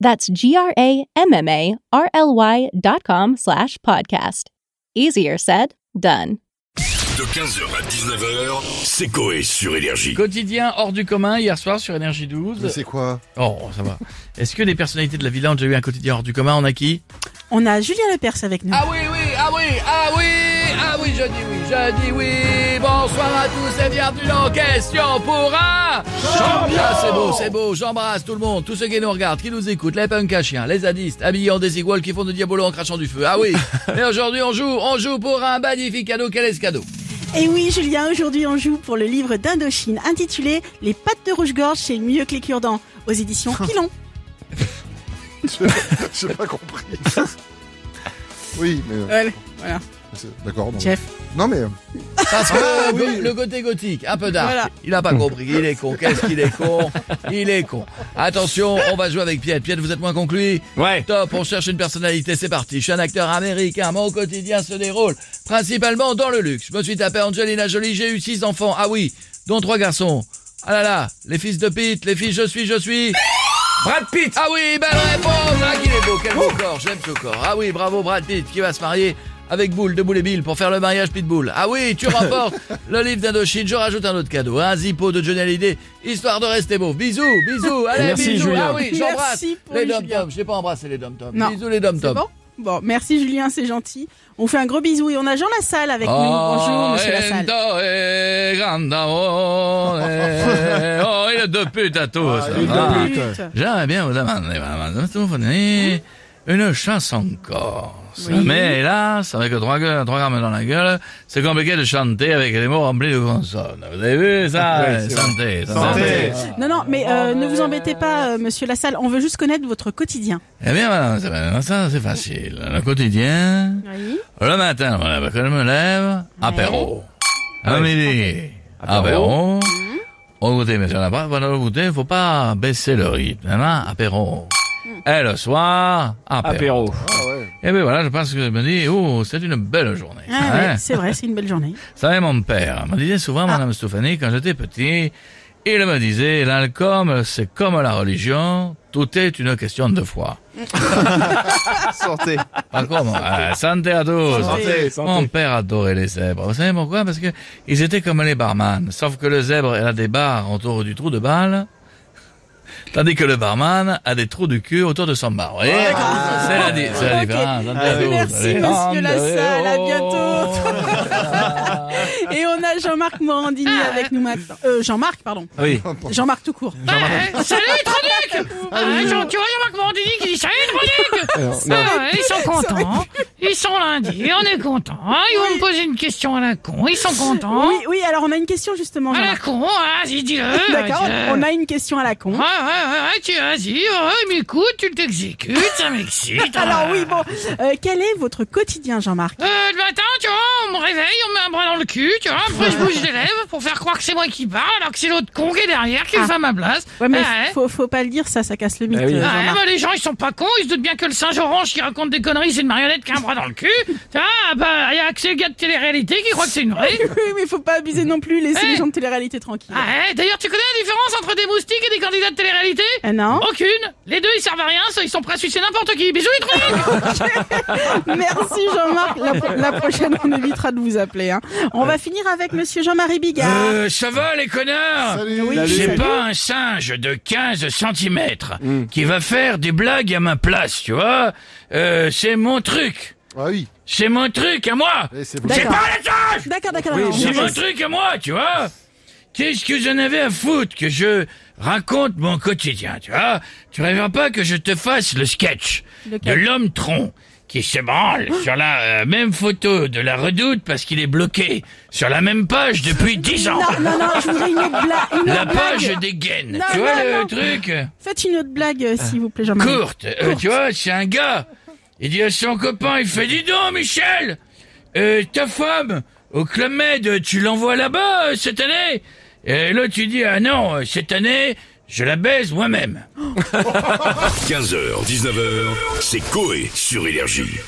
That's G-R-A-M-M-A-R-L-Y dot com slash podcast. Easier said, done. De 15h à 19h, c'est Coé sur Énergie. Quotidien hors du commun hier soir sur Énergie 12. Mais c'est quoi? Oh, ça va. Est-ce que des personnalités de la villa ont déjà eu un quotidien hors du commun? On a qui? On a Julien Lepers avec nous. Ah oui, oui, ah oui, ah oui, ah oui, je dis oui, je dis oui. Bonsoir à tous et bienvenue dans Question pour un champion. Ah, c'est beau, c'est beau. J'embrasse tout le monde, tous ceux qui nous regardent, qui nous écoutent, les punks à chiens, les zadistes, habillés en désigual qui font de diabolo en crachant du feu. Ah oui. et aujourd'hui, on joue, on joue pour un magnifique cadeau. Quel est ce cadeau? Et oui, Julien, aujourd'hui on joue pour le livre d'Indochine intitulé Les pattes de rouge-gorge chez Mieux que les cure-dents aux éditions Pilon. J'ai pas compris. oui, mais. euh, Voilà, voilà. D'accord. non, Jeff. mais- Non, mais. euh, Parce que Ah, le, oui. le côté gothique, un peu. Voilà. Il a pas compris. Il est con. Qu'est-ce qu'il est con Il est con. Attention, on va jouer avec Piette. Piette, vous êtes moins conclu Ouais. Top, on cherche une personnalité, c'est parti. Je suis un acteur américain, mon quotidien se déroule principalement dans le luxe. Je me suis tapé Angelina Jolie, j'ai eu six enfants, ah oui, dont trois garçons. Ah là là, les fils de Pete, les fils je suis, je suis... Brad Pitt Ah oui, belle réponse Ah, qu'il est beau, quel beau corps, j'aime ce corps. Ah oui, bravo Brad Pitt, qui va se marier avec Boule de Boule et Bill pour faire le mariage Pitbull. Ah oui, tu remportes le livre d'Indochine, je rajoute un autre cadeau, un zippo de Johnny Hallyday, histoire de rester beau. Bisous, bisous, allez, Merci, bisous. Julien. Ah oui, j'embrasse les Julien. dom-toms, je n'ai pas embrassé les dom-toms. Non. Bisous les dom-toms. bon merci Julien, c'est gentil. On fait un gros bisou et on a Jean Lassalle avec nous. Oh, Bonjour, monsieur Lassalle. Oh, il est de pute à tous. Ah, il est de Ah. J'aimerais bien vous demander, une chanson corse. Oui. Mais hélas, avec trois, gueules- trois grammes dans la gueule, c'est compliqué de chanter avec les mots remplis de consonnes. Vous avez vu ça? C'est santé, Santé. Non, non, mais euh, ne vous embêtez pas, euh, monsieur Lassalle. On veut juste connaître votre quotidien. Eh bien, madame, c'est- ça, c'est facile. Le quotidien, Oui. le matin, voilà, quand je me lève, apéro. À midi, apéro. Au goûter, mais si on n'a pas pendant le goûter, faut pas baisser le rythme, hein, apéro. Et le soir, apéro. Apéro. Ah ouais. Et bien voilà, je pense que je me dis, oh, c'est une belle journée. Ah, hein. ouais, c'est vrai, c'est une belle journée. Vous savez, mon père me disait souvent, madame Stéphanie, quand j'étais petit, il me disait, l'alcool, c'est comme la religion, tout est une question de foi. Santé. Pas comme, euh, santé à tous. Santé, santé. Mon père adorait les zèbres. Vous savez pourquoi? Parce que ils étaient comme les barman. Sauf que le zèbre, il a des barres autour du trou de balle. Tandis que le barman a des trous du cul autour de son bar. Voyez? C'est la, di- la Ok. différence. Santé à tous. Merci, monsieur Lassalle. À bientôt. Ah. Et on a Jean-Marc Morandini avec nous maintenant. Euh, Jean-Marc, pardon. Oui. Jean-Marc tout court. Eh, salut Ah, Jean- Tu vois Morandini qui dit salut Tronic Ah, Ils sont contents, ils sont lundi, on est contents, ils vont me poser une question à la con, ils sont contents. Oui, oui, alors on a une question justement, À la con, ah, vas-y, dis-le. D'accord, on a une question à la con. Ouais, ouais, ouais, tu vas-y, ouais, il m'écoute, tu t'exécutes, ça m'excite. Alors ah. oui, bon, euh, quel est votre quotidien, Jean-Marc Euh, le matin, tu vois, on me réveille, on me met un bras dans le cul, tu vois, après je bouge les lèvres pour faire croire que c'est moi qui parle, alors que c'est l'autre con qui est derrière qui Ah. fait à ma place. Ouais, mais Ouais. faut, faut pas le dire, ça, ça casse le mythe, Ah oui. euh, Jean-Marc. bah, les gens ils sont pas cons, ils se doutent bien que le singe orange qui raconte des conneries c'est une marionnette qui a un bras dans le cul. Ah bah y a que ces gars de télé-réalité qui croient que c'est une vraie. Oui, mais faut pas abuser non plus, laissez Eh. les gens de télé-réalité tranquilles. Ah ouais, d'ailleurs tu connais la différence entre des moustiques et des candidats de télé-réalité Ah non Aucune. Les deux ils servent à rien, ça, ils sont prêts à sucer n'importe qui. Bisous les trucs Merci Jean-Marc. La, pro- la prochaine, on évitera de vous appeler. Hein. On va finir avec Monsieur Jean-Marie Bigard. Euh, ça va les connards Salut. Oui, J'ai pas un singe de 15 cm qui va faire des blagues à ma place, tu vois. Euh, c'est mon truc. Ah oui. C'est mon truc à moi. C'est pas la tâche D'accord, d'accord, Oui. C'est mon truc à moi, tu vois. Qu'est-ce que j'en avais à foutre que je raconte mon quotidien, tu vois Tu rêveras pas que je te fasse le sketch de l'homme tronc qui se branle sur la euh, même photo de la redoute parce qu'il est bloqué sur la même page depuis dix ans. Non, non, non, je voudrais une autre, bla- une La page blague. des gaines. Non, tu vois non, le non. truc Faites une autre blague, euh, s'il vous plaît, Jean-Marie. courte. Euh, tu vois, c'est un gars. Il dit à son copain, il fait, dis donc, Michel, euh, ta femme, au Club Med, tu l'envoies là-bas euh, cette année? Et là, tu dis, ah non, euh, cette année, je la baise moi-même. 15h, 19h, c'est Coé sur Énergie.